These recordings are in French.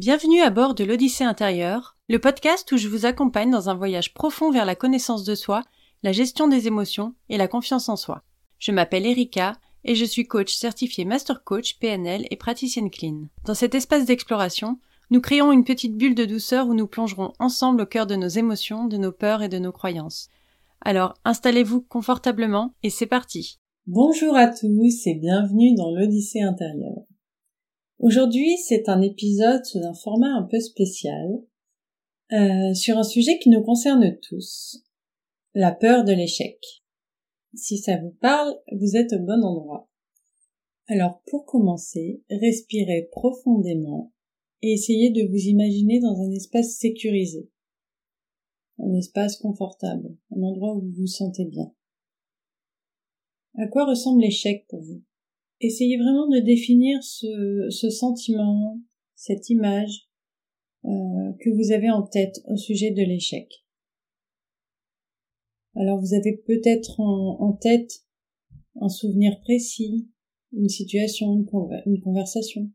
Bienvenue à bord de l'Odyssée intérieure, le podcast où je vous accompagne dans un voyage profond vers la connaissance de soi, la gestion des émotions et la confiance en soi. Je m'appelle Erika et je suis coach certifié Master Coach PNL et praticienne clean. Dans cet espace d'exploration, nous créons une petite bulle de douceur où nous plongerons ensemble au cœur de nos émotions, de nos peurs et de nos croyances. Alors installez-vous confortablement et c'est parti. Bonjour à tous et bienvenue dans l'Odyssée intérieure. Aujourd'hui, c'est un épisode sous un format un peu spécial euh, sur un sujet qui nous concerne tous, la peur de l'échec. Si ça vous parle, vous êtes au bon endroit. Alors pour commencer, respirez profondément et essayez de vous imaginer dans un espace sécurisé, un espace confortable, un endroit où vous vous sentez bien. À quoi ressemble l'échec pour vous? Essayez vraiment de définir ce, sentiment, cette image euh, que vous avez en tête au sujet de l'échec. Alors vous avez peut-être en, tête un souvenir précis, une situation, une conversation,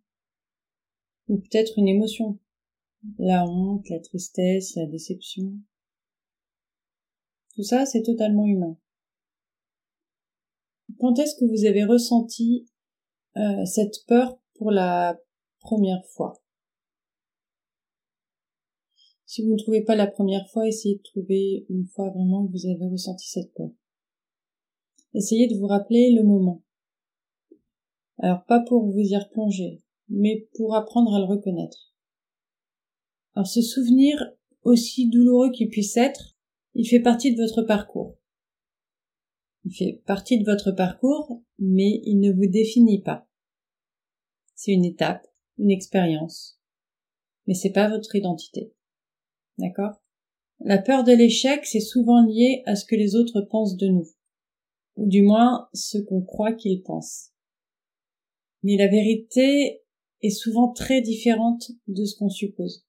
ou peut-être une émotion, la honte, la tristesse, la déception. Tout ça, c'est totalement humain. Quand est-ce que vous avez ressenti euh, cette peur pour la première fois. Si vous ne trouvez pas la première fois, essayez de trouver une fois vraiment que vous avez ressenti cette peur. Essayez de vous rappeler le moment. Alors pas pour vous y replonger, mais pour apprendre à le reconnaître. Alors ce souvenir, aussi douloureux qu'il puisse être, il fait partie de votre parcours. Fait partie de votre parcours, mais il ne vous définit pas. C'est une étape, une expérience. Mais c'est pas votre identité. D'accord? La peur de l'échec, c'est souvent lié à ce que les autres pensent de nous. Ou du moins, ce qu'on croit qu'ils pensent. Mais la vérité est souvent très différente de ce qu'on suppose.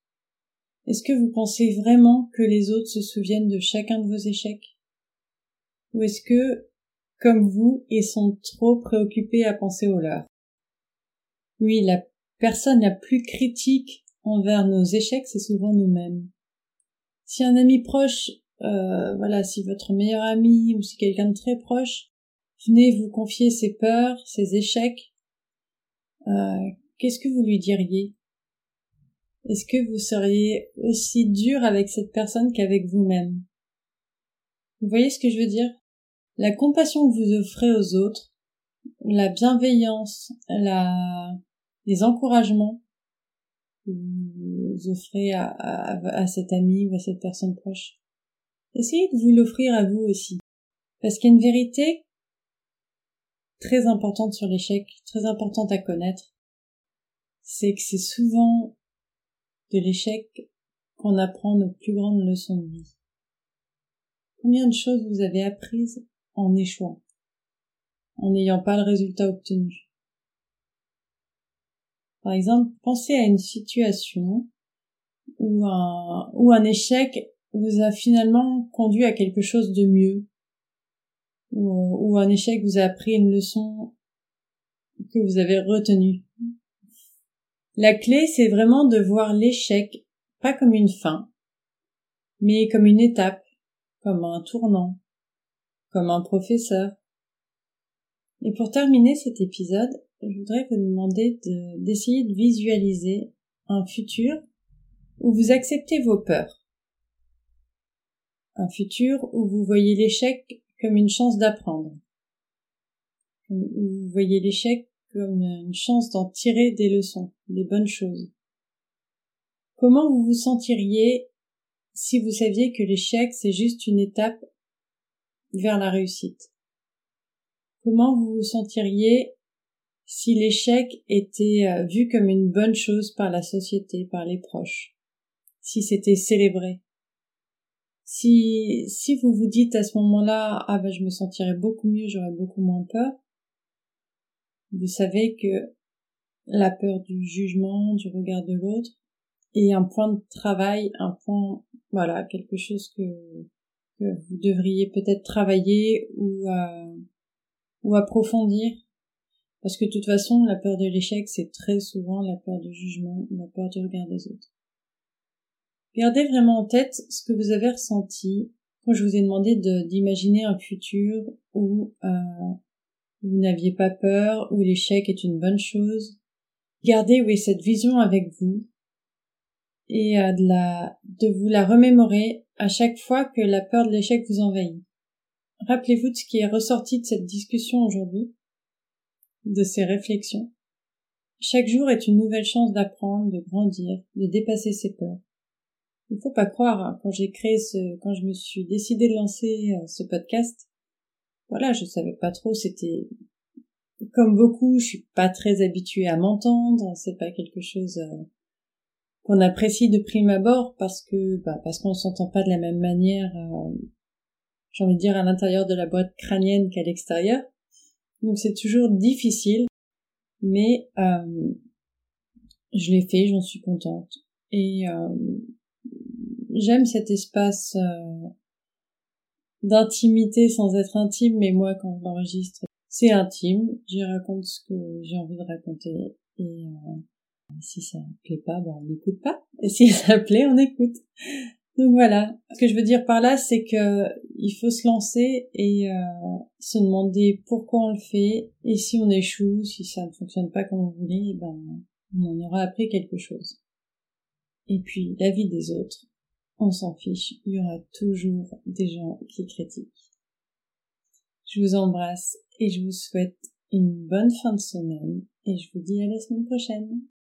Est-ce que vous pensez vraiment que les autres se souviennent de chacun de vos échecs? Ou est-ce que, comme vous, ils sont trop préoccupés à penser aux leurs. Oui, la personne la plus critique envers nos échecs, c'est souvent nous-mêmes. Si un ami proche, euh, voilà, si votre meilleur ami ou si quelqu'un de très proche venait vous confier ses peurs, ses échecs, euh, qu'est-ce que vous lui diriez? Est-ce que vous seriez aussi dur avec cette personne qu'avec vous-même? Vous voyez ce que je veux dire? La compassion que vous offrez aux autres, la bienveillance, la, les encouragements que vous offrez à, à, cet ami ou à cette personne proche. Essayez de vous l'offrir à vous aussi. Parce qu'il y a une vérité très importante sur l'échec, très importante à connaître, c'est que c'est souvent de l'échec qu'on apprend nos plus grandes leçons de vie. Combien de choses vous avez apprises en échouant, en n'ayant pas le résultat obtenu. Par exemple, pensez à une situation où un, échec vous a finalement conduit à quelque chose de mieux, ou, un échec vous a appris une leçon que vous avez retenue. La clé, c'est vraiment de voir l'échec pas comme une fin, mais comme une étape, comme un tournant, comme un professeur. Et pour terminer cet épisode, je voudrais vous demander d'essayer de, visualiser un futur où vous acceptez vos peurs. Un futur où vous voyez l'échec comme une chance d'apprendre. Où vous voyez l'échec comme une chance d'en tirer des leçons, des bonnes choses. Comment vous vous sentiriez si vous saviez que l'échec c'est juste une étape vers la réussite. Comment vous vous sentiriez si l'échec était euh, vu comme une bonne chose par la société, par les proches, si c'était célébré? Si, si vous vous dites à ce moment-là, ah ben je me sentirais beaucoup mieux, j'aurais beaucoup moins peur, vous savez que la peur du jugement, du regard de l'autre, est un point de travail, un point, voilà, quelque chose que, que vous devriez peut-être travailler ou, euh, ou approfondir Parce que de toute façon, la peur de l'échec, c'est très souvent la peur du jugement, la peur du regard des autres. Gardez vraiment en tête ce que vous avez ressenti quand je vous ai demandé d'imaginer un futur où euh, vous n'aviez pas peur, où l'échec est une bonne chose. Gardez oui cette vision avec vous et euh, de la de vous la remémorer à chaque fois que la peur de l'échec vous envahit. Rappelez-vous de ce qui est ressorti de cette discussion aujourd'hui de ces réflexions. Chaque jour est une nouvelle chance d'apprendre, de grandir, de dépasser ses peurs. Il faut pas croire, hein, quand j'ai créé ce, quand je me suis décidé de lancer euh, ce podcast, voilà, je savais pas trop, c'était, comme beaucoup, je suis pas très habituée à m'entendre, c'est pas quelque chose euh, qu'on apprécie de prime abord parce que, bah, parce qu'on s'entend pas de la même manière, euh, j'ai envie de dire à l'intérieur de la boîte crânienne qu'à l'extérieur. Donc c'est toujours difficile, mais euh, je l'ai fait, j'en suis contente. Et euh, j'aime cet espace euh, d'intimité sans être intime, mais moi quand je l'enregistre, c'est intime. J'y raconte ce que j'ai envie de raconter. Si ça plaît pas, ben on n'écoute pas. Et si ça plaît, on écoute. Donc voilà, ce que je veux dire par là, c'est que il faut se lancer et euh, se demander pourquoi on le fait et si on échoue, si ça ne fonctionne pas comme on voulait, ben on en aura appris quelque chose. Et puis la vie des autres, on s'en fiche, il y aura toujours des gens qui critiquent. Je vous embrasse et je vous souhaite une bonne fin de semaine et je vous dis à la semaine prochaine.